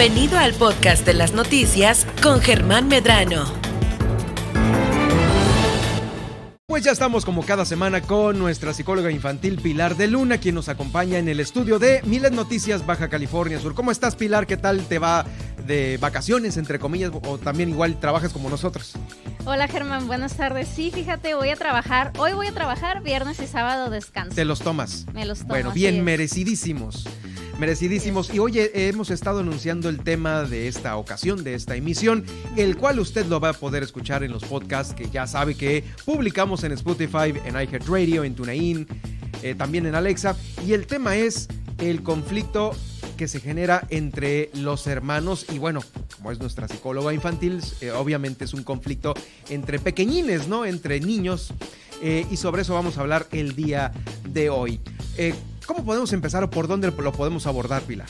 Bienvenido al podcast de las noticias con Germán Medrano. Pues ya estamos como cada semana con nuestra psicóloga infantil Pilar de Luna, quien nos acompaña en el estudio de Miles Noticias Baja California Sur. ¿Cómo estás Pilar? ¿Qué tal te va de vacaciones, entre comillas, o también igual trabajas como nosotros? Hola Germán, buenas tardes. Sí, fíjate, voy a trabajar, hoy voy a trabajar, viernes y sábado descanso. ¿Te los tomas? Me los tomo. Bueno, bien merecidísimos merecidísimos. Y hoy hemos estado anunciando el tema de esta ocasión, de esta emisión, el cual usted lo va a poder escuchar en los podcasts que ya sabe que publicamos en Spotify, en iHeartRadio, en TuneIn, eh, también en Alexa. Y el tema es el conflicto que se genera entre los hermanos y bueno, como es nuestra psicóloga infantil, eh, obviamente es un conflicto entre pequeñines, ¿no? Entre niños. Eh, y sobre eso vamos a hablar el día de hoy. ¿Cómo podemos empezar o por dónde lo podemos abordar, Pilar?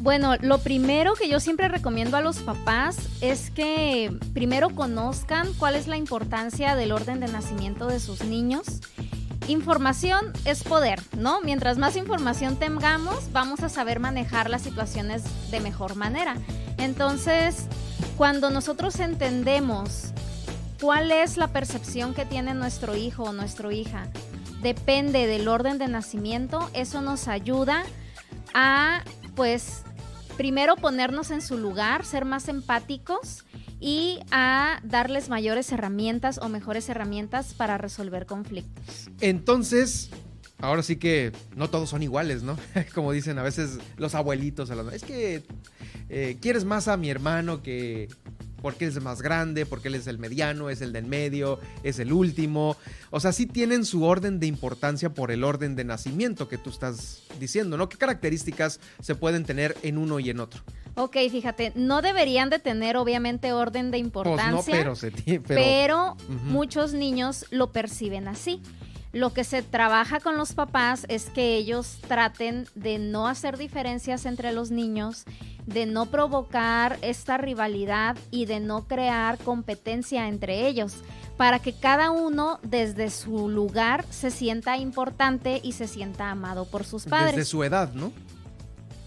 Bueno, lo primero que yo siempre recomiendo a los papás es que primero conozcan cuál es la importancia del orden de nacimiento de sus niños. Información es poder, ¿no? Mientras más información tengamos, vamos a saber manejar las situaciones de mejor manera. Entonces, cuando nosotros entendemos cuál es la percepción que tiene nuestro hijo o nuestra hija depende del orden de nacimiento, eso nos ayuda a, pues, primero ponernos en su lugar, ser más empáticos y a darles mayores herramientas o mejores herramientas para resolver conflictos. Entonces, ahora sí que no todos son iguales, ¿no? Como dicen a veces los abuelitos, es que eh, quieres más a mi hermano que porque es el más grande, porque él es el mediano, es el del medio, es el último. O sea, sí tienen su orden de importancia por el orden de nacimiento que tú estás diciendo, ¿no? ¿Qué características se pueden tener en uno y en otro? Ok, fíjate, no deberían de tener obviamente orden de importancia, pues no, pero, se pero, pero muchos niños lo perciben así. Lo que se trabaja con los papás es que ellos traten de no hacer diferencias entre los niños, de no provocar esta rivalidad y de no crear competencia entre ellos, para que cada uno desde su lugar se sienta importante y se sienta amado por sus padres. Desde su edad, ¿no?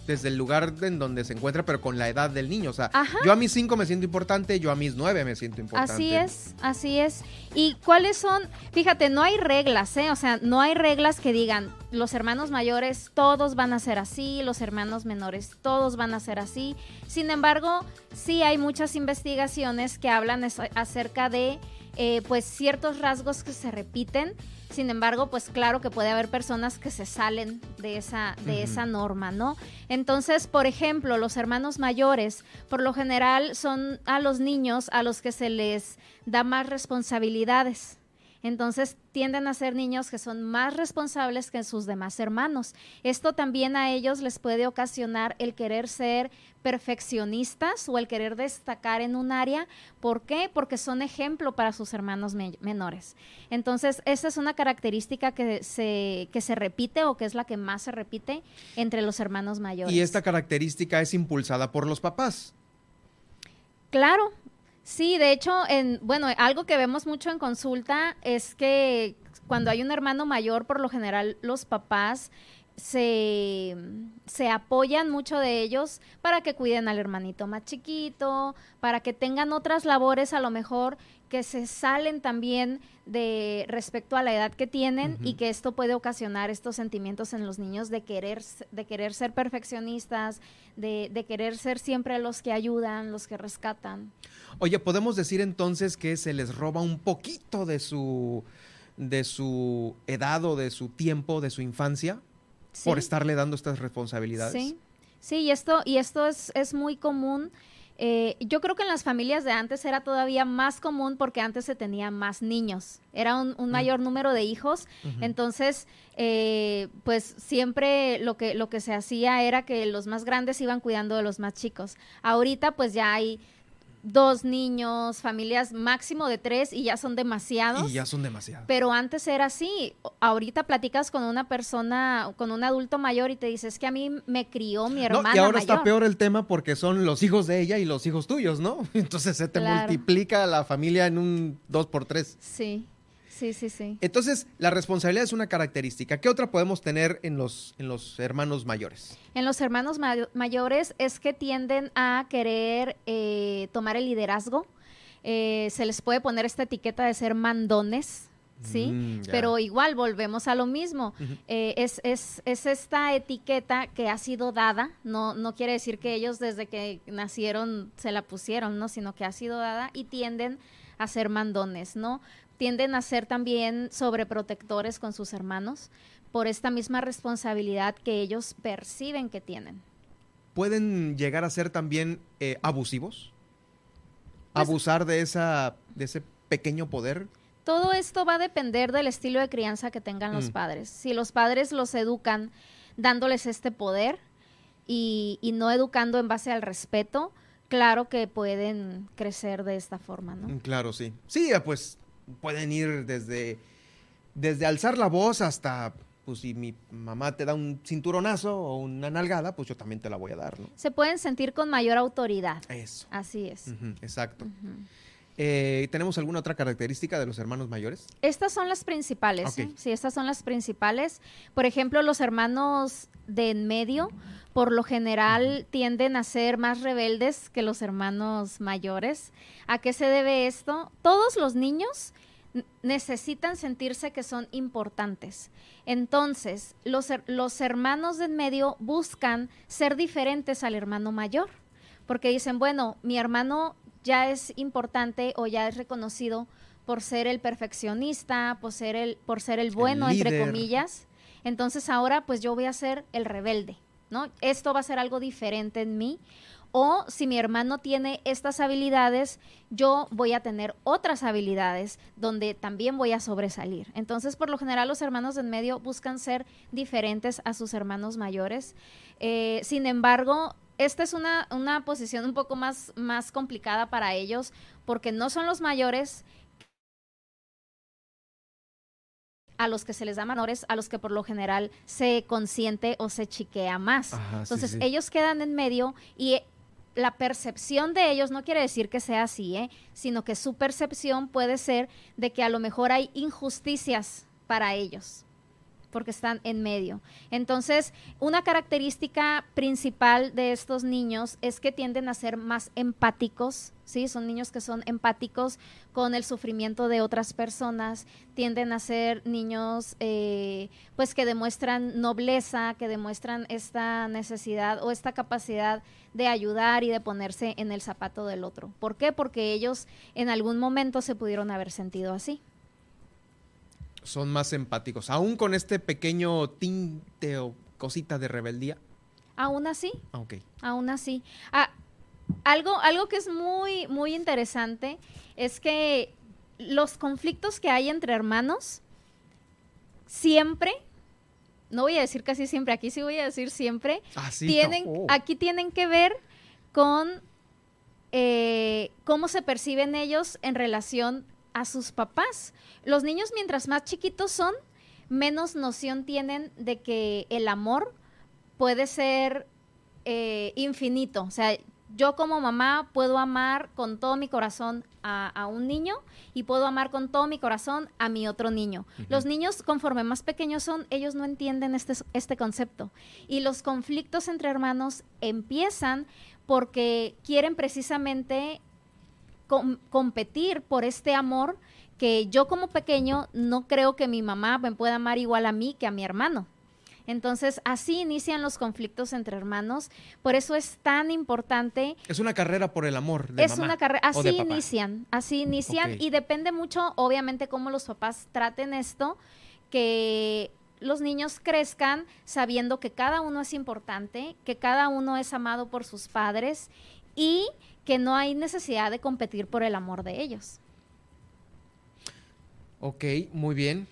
Desde el lugar en donde se encuentra, pero con la edad del niño. O sea, yo a mis cinco me siento importante, yo a mis nueve me siento importante. Así es, así es. ¿Y cuáles son? Fíjate, no hay reglas, ¿eh? O sea, no hay reglas que digan los hermanos mayores todos van a ser así, los hermanos menores todos van a ser así. Sin embargo, sí hay muchas investigaciones que hablan acerca de eh, pues ciertos rasgos que se repiten. Sin embargo, pues claro que puede haber personas que se salen de esa, de esa norma, ¿no? Entonces, por ejemplo, los hermanos mayores, por lo general, son a los niños a los que se les da más responsabilidades. Entonces tienden a ser niños que son más responsables que sus demás hermanos. Esto también a ellos les puede ocasionar el querer ser perfeccionistas o el querer destacar en un área. ¿Por qué? Porque son ejemplo para sus hermanos menores. Entonces, esa es una característica que se, que se repite o que es la que más se repite entre los hermanos mayores. Y esta característica es impulsada por los papás. Claro, Sí, de hecho, en, bueno, algo que vemos mucho en consulta es que cuando hay un hermano mayor, por lo general los papás se, se, apoyan mucho de ellos para que cuiden al hermanito más chiquito, para que tengan otras labores a lo mejor que se salen también de respecto a la edad que tienen y que esto puede ocasionar estos sentimientos en los niños de querer, de querer ser perfeccionistas, de, de querer ser siempre los que ayudan, los que rescatan. Oye, ¿podemos decir entonces que se les roba un poquito de su, de su edad o de su tiempo, de su infancia, por estarle dando estas responsabilidades? Sí, sí, y esto, y esto es, es muy común eh, yo creo que en las familias de antes era todavía más común porque antes se tenía más niños, era un, mm. mayor número de hijos, entonces eh, pues siempre lo que, lo que se hacía era que los más grandes iban cuidando de los más chicos. Ahorita pues ya hay dos niños, familias máximo de tres y ya son demasiados. Y ya son demasiados. Pero antes era así. Ahorita platicas con una persona, con un adulto mayor y te dices que a mí me crió mi hermana. y ahora está peor el tema porque son los hijos de ella y los hijos tuyos, ¿no? Entonces se te multiplica la familia en un dos por tres. Sí. Sí, sí, sí. Entonces, la responsabilidad es una característica. ¿Qué otra podemos tener en los, en los hermanos mayores? En los hermanos mayores es que tienden a querer eh, tomar el liderazgo. Eh, se les puede poner esta etiqueta de ser mandones, ¿sí? Mm, Pero igual volvemos a lo mismo. Eh, es, es, es, esta etiqueta que ha sido dada, no, no quiere decir que ellos desde que nacieron se la pusieron, ¿no? Sino que ha sido dada y tienden a ser mandones, ¿no? Tienden a ser también sobreprotectores con sus hermanos por esta misma responsabilidad que ellos perciben que tienen. ¿Pueden llegar a ser también eh, abusivos? Pues ¿Abusar de, esa, de ese pequeño poder? Todo esto va a depender del estilo de crianza que tengan los mm. padres. Si los padres los educan dándoles este poder y, no educando en base al respeto, claro que pueden crecer de esta forma, ¿no? Mm, claro, sí. Sí, pues pueden ir desde, desde alzar la voz hasta, pues si mi mamá te da un cinturonazo o una nalgada, pues yo también te la voy a dar, ¿no? Se pueden sentir con mayor autoridad. Eso. Así es. exacto. Eh, ¿Tenemos alguna otra característica de los hermanos mayores? Estas son las principales. Sí, estas son las principales. Por ejemplo, los hermanos de en medio, por lo general, tienden a ser más rebeldes que los hermanos mayores. ¿A qué se debe esto? Todos los niños necesitan sentirse que son importantes. Entonces, los, los hermanos de en medio buscan ser diferentes al hermano mayor, porque dicen, bueno, mi hermano ya es importante o ya es reconocido por ser el perfeccionista, por ser el, por ser el bueno, entre comillas. Entonces ahora pues yo voy a ser el rebelde, ¿no? Esto va a ser algo diferente en mí. O si mi hermano tiene estas habilidades, yo voy a tener otras habilidades donde también voy a sobresalir. Entonces, por lo general, los hermanos en medio buscan ser diferentes a sus hermanos mayores. Eh, sin embargo, esta es una, una posición un poco más, más complicada para ellos porque no son los mayores a los que se les da menores, a los que por lo general se consiente o se chiquea más. Entonces ellos quedan en medio y la percepción de ellos no quiere decir que sea así, ¿eh? sino que su percepción puede ser de que a lo mejor hay injusticias para ellos porque están en medio. Entonces, una característica principal de estos niños es que tienden a ser más empáticos, ¿sí? Son niños que son empáticos con el sufrimiento de otras personas, tienden a ser niños, eh, pues, que demuestran nobleza, que demuestran esta necesidad o esta capacidad de ayudar y de ponerse en el zapato del otro. ¿Por qué? Porque ellos en algún momento se pudieron haber sentido así son más empáticos, aún con este pequeño tinte o cosita de rebeldía. Aún así. Ah, ok. Aún así. Ah, algo, algo que es muy, muy interesante es que los conflictos que hay entre hermanos siempre, no voy a decir casi siempre, aquí sí voy a decir siempre, ah, tienen, oh. aquí tienen que ver con eh, cómo se perciben ellos en relación a sus papás. Los niños mientras más chiquitos son, menos noción tienen de que el amor puede ser eh, infinito. O sea, yo como mamá puedo amar con todo mi corazón a, un niño y puedo amar con todo mi corazón a mi otro niño. Los niños, conforme más pequeños son, ellos no entienden este, este concepto. Y los conflictos entre hermanos empiezan porque quieren precisamente competir por este amor que yo como pequeño no creo que mi mamá me pueda amar igual a mí que a mi hermano. Entonces, así inician los conflictos entre hermanos. Por eso es tan importante. Es una carrera por el amor. De es una carrera. Así inician. Así inician. Y depende mucho, obviamente, cómo los papás traten esto, que los niños crezcan sabiendo que cada uno es importante, que cada uno es amado por sus padres y que no hay necesidad de competir por el amor de ellos. Ok, muy bien.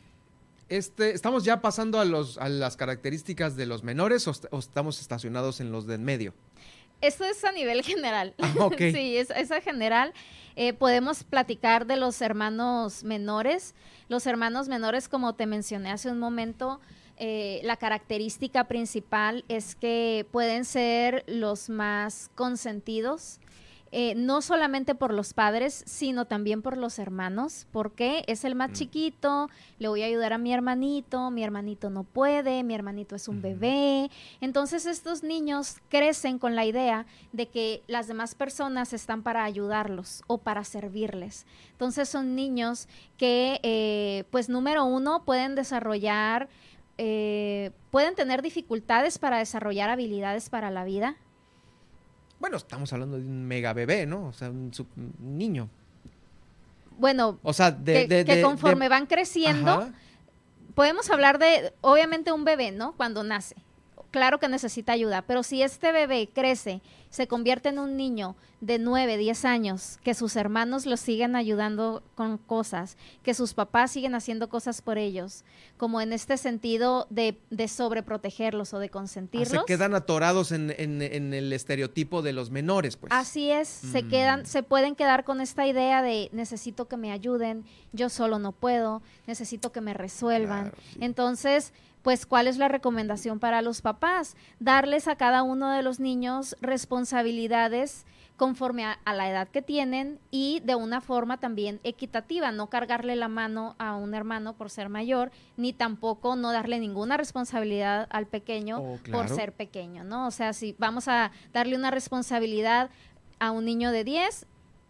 Este, ¿Estamos ya pasando a, los, a las características de los menores o, estamos estacionados en los de en medio? Esto es a nivel general. Ah, sí, es, es, a general. Eh, podemos platicar de los hermanos menores. Los hermanos menores, como te mencioné hace un momento, eh, la característica principal es que pueden ser los más consentidos, eh, no solamente por los padres, sino también por los hermanos, porque es el más Mm. chiquito, le voy a ayudar a mi hermanito, mi hermanito no puede, mi hermanito es un bebé. Entonces estos niños crecen con la idea de que las demás personas están para ayudarlos o para servirles. Entonces son niños que, eh, pues número uno, pueden desarrollar, eh, pueden tener dificultades para desarrollar habilidades para la vida. Bueno, estamos hablando de un mega bebé, ¿no? O sea, un, un niño. Bueno, O sea, de... que, de- que de- conforme de- van creciendo, Ajá. podemos hablar de, obviamente, un bebé, ¿no? Cuando nace. Claro que necesita ayuda, pero si este bebé crece, se convierte en un niño de 9, 10 años, que sus hermanos los siguen ayudando con cosas, que sus papás siguen haciendo cosas por ellos, como en este sentido de, de sobreprotegerlos o de Ah, consentirlos. se quedan atorados en, en- en el estereotipo de los menores, pues. Así es, se Mm. quedan, se pueden quedar con esta idea de necesito que me ayuden, yo solo no puedo, necesito que me resuelvan. Claro, sí. Entonces, pues, ¿cuál es la recomendación para los papás? Darles a cada uno de los niños responsabilidades conforme a, a la edad que tienen y de una forma también equitativa, no cargarle la mano a un hermano por ser mayor, ni tampoco no darle ninguna responsabilidad al pequeño Oh, por ser pequeño, ¿no? O sea, si vamos a darle una responsabilidad a un niño de 10,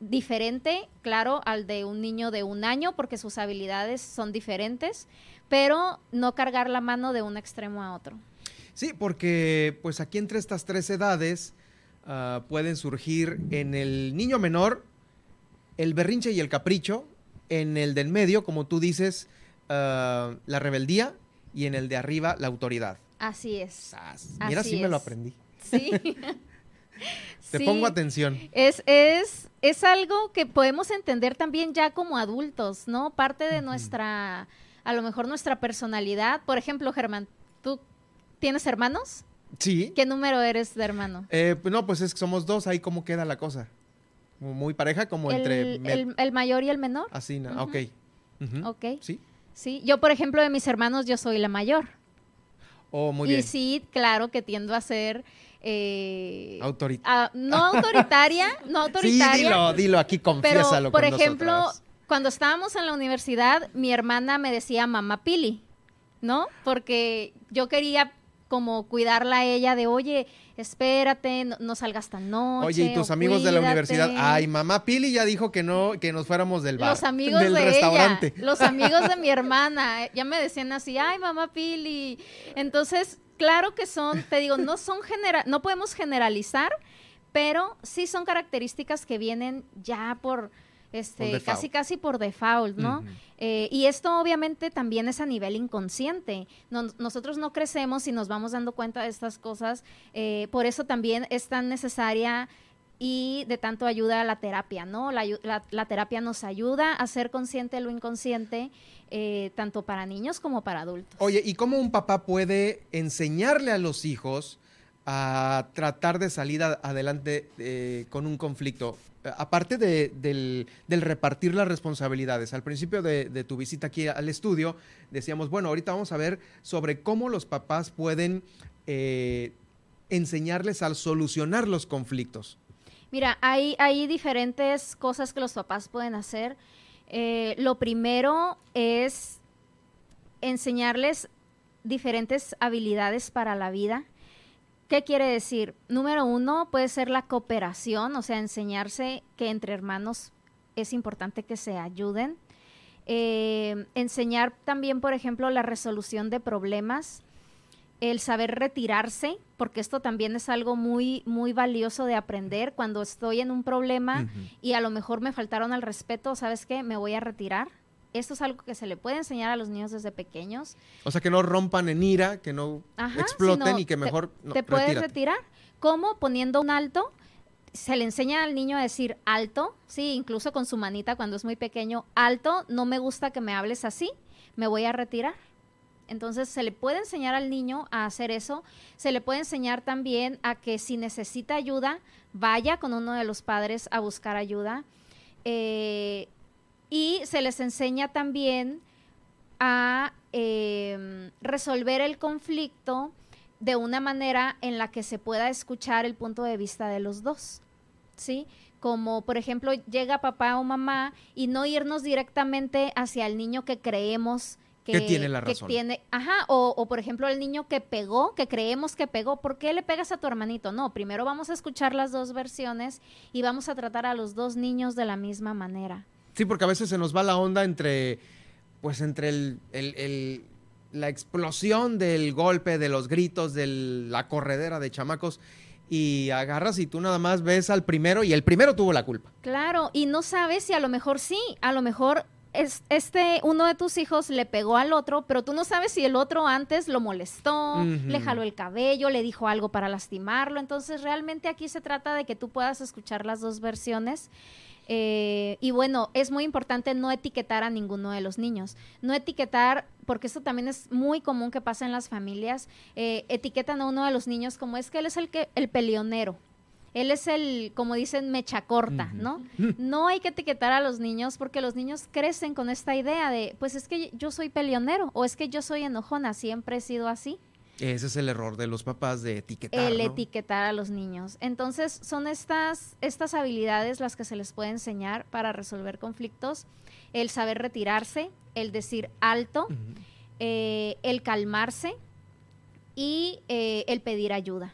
diferente, claro, al de un niño de un año, porque sus habilidades son diferentes, pero no cargar la mano de un extremo a otro. Sí, porque pues aquí entre estas tres edades ah, pueden surgir en el niño menor el berrinche y el capricho, en el del medio, como tú dices, ah, la rebeldía y en el de arriba la autoridad. Así es. Mira, Así sí me lo aprendí. Sí. Te Sí. pongo atención. Es, es, es algo que podemos entender también ya como adultos, ¿no? Parte de nuestra, a lo mejor nuestra personalidad. Por ejemplo, Germán, ¿tú tienes hermanos? Sí. ¿Qué número eres de hermano? Eh, pues no, pues es que somos dos, ahí cómo queda la cosa. Muy pareja, como entre... El, me- el- el mayor y el menor. Así, na- Ujú. ok. Ujú. Ok. Sí. Sí, yo por ejemplo de mis hermanos yo soy la mayor. Oh, muy y bien. sí, claro que tiendo a ser eh, a- no autoritaria, no Sí, autoritaria. dilo, dilo, aquí pero confiésalo por con ejemplo, nosotras. Cuando estábamos en la universidad, mi hermana me decía mamá Pili, ¿no? Porque yo quería como cuidarla a ella de, oye, espérate, no, no salgas tan noche. Oye, y tus amigos de la universidad, cuídate". ay, mamá Pili ya dijo que no, que nos fuéramos del bar. Los amigos del de restaurante. ella, los amigos de mi hermana, ya me decían así, ay, mamá Pili. Entonces, claro que son, te digo, no son genera no podemos generalizar, pero sí son características que vienen ya por este casi casi por default, ¿no? Eh, y esto obviamente también es a nivel inconsciente. No- nosotros no crecemos y nos vamos dando cuenta de estas cosas. eh, por eso también es tan necesaria y de tanto ayuda la terapia, ¿no? La, la- la terapia nos ayuda a ser consciente de lo inconsciente, eh, tanto para niños como para adultos. Oye, ¿y cómo un papá puede enseñarle a los hijos a tratar de salir adelante eh, con un conflicto? Eh, Aparte de- del, repartir las responsabilidades, al principio de, tu visita aquí al estudio, decíamos, bueno, ahorita vamos a ver sobre cómo los papás pueden eh, enseñarles a solucionar los conflictos. Mira, hay, hay diferentes cosas que los papás pueden hacer. Lo primero es enseñarles diferentes habilidades para la vida. ¿Qué quiere decir? Número uno puede ser la cooperación, o sea, enseñarse que entre hermanos es importante que se ayuden. Eh, enseñar también, por ejemplo, la resolución de problemas, el saber retirarse, porque esto también es algo muy, muy valioso de aprender. Cuando estoy en un problema y a lo mejor me faltaron al respeto, ¿sabes qué? Me voy a retirar. Esto es algo que se le puede enseñar a los niños desde pequeños. O sea, que no rompan en ira, que no Ajá, exploten y que te- mejor... no, te puedes retírate. retirar. ¿Cómo? Poniendo un alto. Se le enseña al niño a decir alto, sí, incluso con su manita cuando es muy pequeño, alto, no me gusta que me hables así, me voy a retirar. Entonces se le puede enseñar al niño a hacer eso, se le puede enseñar también a que si necesita ayuda, vaya con uno de los padres a buscar ayuda. Eh, y se les enseña también a eh, resolver el conflicto de una manera en la que se pueda escuchar el punto de vista de los dos, ¿sí? como por ejemplo llega papá o mamá y no irnos directamente hacia el niño que creemos que, tiene la razón. tiene, ajá, o, o, por ejemplo el niño que pegó, que creemos que pegó, ¿por qué le pegas a tu hermanito? No, primero vamos a escuchar las dos versiones y vamos a tratar a los dos niños de la misma manera. Sí, porque a veces se nos va la onda entre, pues entre el, el, el la explosión del golpe, de los gritos, de la corredera de chamacos y agarras y tú nada más ves al primero y el primero tuvo la culpa. Claro, y no sabes si a lo mejor sí, a lo mejor es, este uno de tus hijos le pegó al otro, pero tú no sabes si el otro antes lo molestó, le jaló el cabello, le dijo algo para lastimarlo. Entonces, realmente aquí se trata de que tú puedas escuchar las dos versiones eh, y bueno, es muy importante no etiquetar a ninguno de los niños. No etiquetar, porque esto también es muy común que pasa en las familias, eh, etiquetan a uno de los niños como es que él es el, que, el peleonero. Él es el, como dicen, mecha corta, ¿no? No hay que etiquetar a los niños porque los niños crecen con esta idea de, pues es que yo soy peleonero o es que yo soy enojona, siempre he sido así. Ese es el error de los papás de etiquetar. El etiquetar a los niños. Entonces, son estas, estas habilidades las que se les puede enseñar para resolver conflictos. El saber retirarse, el decir alto, eh, el calmarse y eh, el pedir ayuda.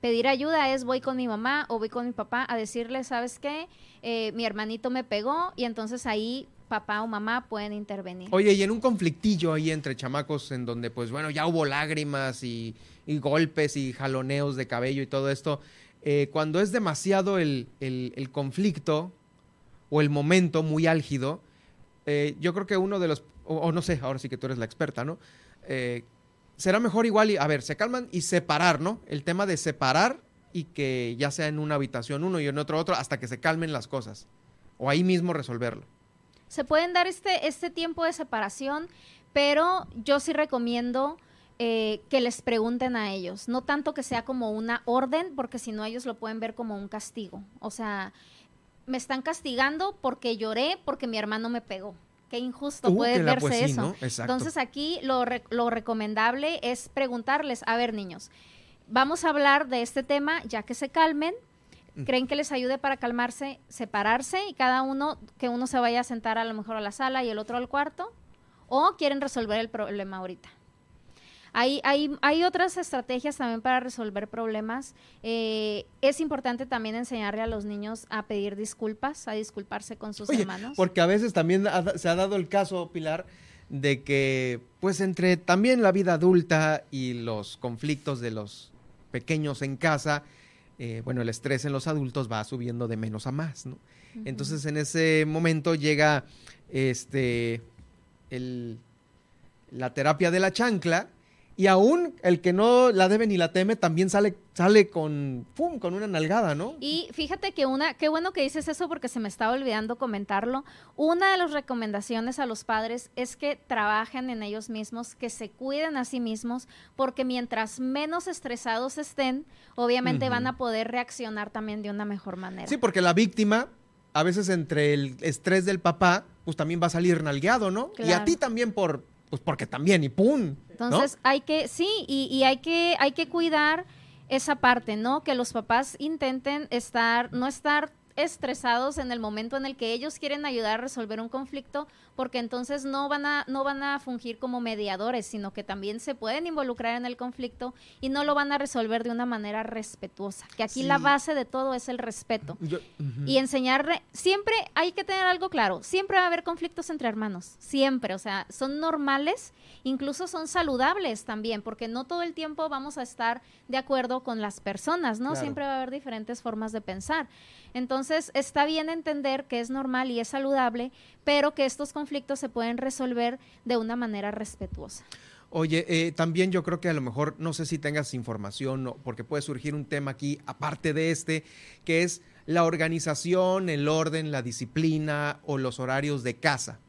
Pedir ayuda es voy con mi mamá o voy con mi papá a decirle, ¿sabes qué? Eh, mi hermanito me pegó y entonces ahí papá o mamá pueden intervenir. Oye, y en un conflictillo ahí entre chamacos en donde pues bueno, ya hubo lágrimas y, golpes y jaloneos de cabello y todo esto, eh, cuando es demasiado el, conflicto o el momento muy álgido, eh, yo creo que uno de los, o, no sé, ahora sí que tú eres la experta, ¿no? Eh, será mejor igual, a ver, se calman y separar, ¿no? El tema de separar y que ya sea en una habitación uno y en otro otro hasta que se calmen las cosas. O ahí mismo resolverlo se pueden dar este, este tiempo de separación, pero yo sí recomiendo eh, que les pregunten a ellos, no tanto que sea como una orden, porque si no ellos lo pueden ver como un castigo. O sea, me están castigando porque lloré, porque mi hermano me pegó. Qué injusto uh, puede verse eso. Entonces aquí lo, lo recomendable es preguntarles, a ver niños, vamos a hablar de este tema ya que se calmen, ¿Creen que les ayude para calmarse, separarse y cada uno, que uno se vaya a sentar a lo mejor a la sala y el otro al cuarto? ¿O quieren resolver el problema ahorita? Hay, hay, hay otras estrategias también para resolver problemas. Eh, es importante también enseñarle a los niños a pedir disculpas, a disculparse con sus hermanos. Porque a veces también se ha dado el caso, Pilar, de que pues entre también la vida adulta y los conflictos de los pequeños en casa, eh, bueno, el estrés en los adultos va subiendo de menos a más, ¿no? Entonces en ese momento llega este el, la terapia de la chancla y aún el que no la debe ni la teme también sale, sale con, ¡pum! con una nalgada, ¿no? Y fíjate que una, qué bueno que dices eso porque se me estaba olvidando comentarlo. Una de las recomendaciones a los padres es que trabajen en ellos mismos, que se cuiden a sí mismos, porque mientras menos estresados estén, obviamente van a poder reaccionar también de una mejor manera. Sí, porque la víctima, a veces entre el estrés del papá, pues también va a salir nalgueado, ¿no? Y a ti también por, pues porque también, y ¡pum! Entonces hay que, sí, y, y, hay que, hay que cuidar esa parte, ¿no? Que los papás intenten estar, no estar estresados en el momento en el que ellos quieren ayudar a resolver un conflicto, porque entonces no van a no van a fungir como mediadores, sino que también se pueden involucrar en el conflicto y no lo van a resolver de una manera respetuosa. Que aquí la base de todo es el respeto. Y enseñar siempre hay que tener algo claro, siempre va a haber conflictos entre hermanos, siempre, o sea, son normales, incluso son saludables también, porque no todo el tiempo vamos a estar de acuerdo con las personas, ¿no? Siempre va a haber diferentes formas de pensar. Entonces, está bien entender que es normal y es saludable, pero que estos conflictos se pueden resolver de una manera respetuosa. Oye, eh, también yo creo que a lo mejor, no sé si tengas información, porque puede surgir un tema aquí, aparte de este, que es la organización, el orden, la disciplina o los horarios de casa.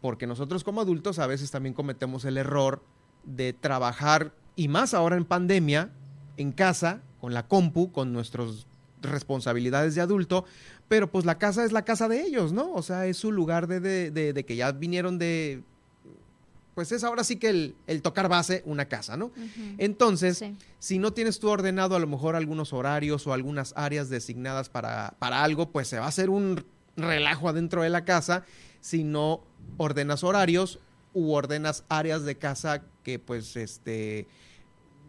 Porque nosotros como adultos a veces también cometemos el error de trabajar, y más ahora en pandemia, en casa, con la compu, con nuestros responsabilidades de adulto, pero pues la casa es la casa de ellos, ¿no? O sea, es su lugar de, de, que ya vinieron de pues es ahora sí que el, el tocar base una casa, ¿no? Entonces, Sí. si no tienes tú ordenado a lo mejor algunos horarios o algunas áreas designadas para, para algo, pues se va a hacer un relajo adentro de la casa si no ordenas horarios u ordenas áreas de casa que pues este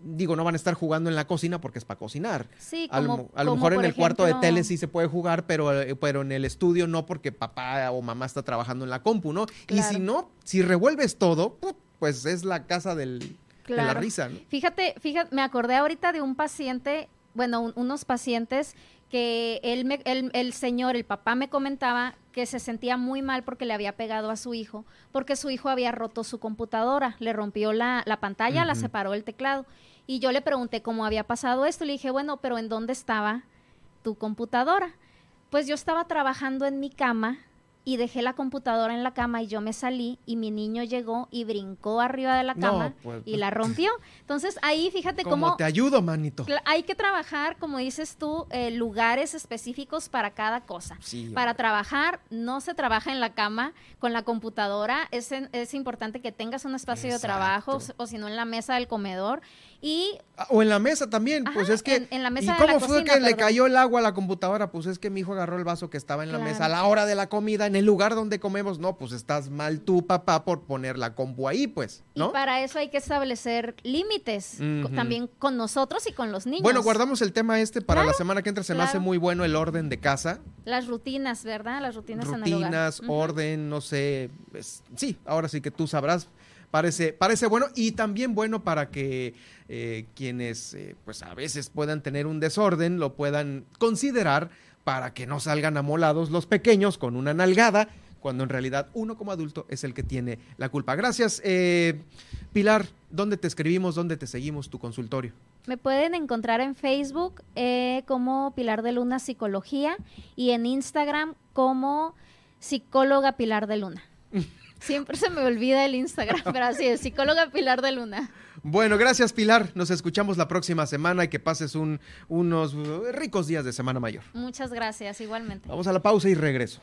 digo no van a estar jugando en la cocina porque es para cocinar. Sí, A lo, como, mo- a lo mejor en el cuarto de tele sí se puede jugar, pero, eh, pero en el estudio no porque papá o mamá está trabajando en la compu, ¿no? Y si no, si revuelves todo, pu- pues es la casa del, de la risa, ¿no? Fíjate, fíjate, me acordé ahorita de un paciente, bueno, un- unos pacientes que él me- él- el señor, el papá me comentaba que se sentía muy mal porque le había pegado a su hijo, porque su hijo había roto su computadora, le rompió la, la pantalla, la separó el teclado. Y yo le pregunté cómo había pasado esto, le dije, bueno, pero ¿en dónde estaba tu computadora? Pues yo estaba trabajando en mi cama y dejé la computadora en la cama y yo me salí y mi niño llegó y brincó arriba de la No, cama pues, y la rompió. Entonces ahí fíjate ¿Cómo cómo te ayudo, manito? hay que trabajar, como dices tú, eh, lugares específicos para cada cosa. Sí, Para trabajar, no se trabaja en la cama con la computadora. Es, en- es importante que tengas un espacio de trabajo Exacto. o si no en la mesa del comedor. Y Ah, O en la mesa también, pues es que... en- en la mesa ¿Y de cómo la fue cocina, que le cayó el agua a la computadora? Pues es que mi hijo agarró el vaso que estaba en la Claro. mesa a la hora de la comida, en el lugar donde comemos. No, pues estás mal tú, papá, por poner la compu ahí, pues, ¿no? Y para eso hay que establecer límites, también con nosotros y con los niños. Bueno, guardamos el tema este para la Claro, semana que entra. Se me hace claro. muy bueno el orden de casa. Las rutinas, ¿verdad? Las rutinas, en el hogar. Rutinas, orden, no sé. es- sí, ahora sí que tú sabrás. Parece, parece bueno y también bueno para que eh, quienes eh, pues a veces puedan tener un desorden lo puedan considerar para que no salgan amolados los pequeños con una nalgada cuando en realidad uno como adulto es el que tiene la culpa. Gracias, eh, Pilar. ¿Dónde te escribimos? ¿Dónde te seguimos tu consultorio? Me pueden encontrar en Facebook eh, como Pilar de Luna Psicología y en Instagram como psicóloga Pilar de Luna. Siempre se me olvida el Instagram, pero así es, psicóloga Pilar de Luna. Bueno, gracias Pilar. Nos escuchamos la próxima semana y que pases un- unos ricos días de Semana Mayor. Muchas gracias, igualmente. Vamos a la pausa y regreso.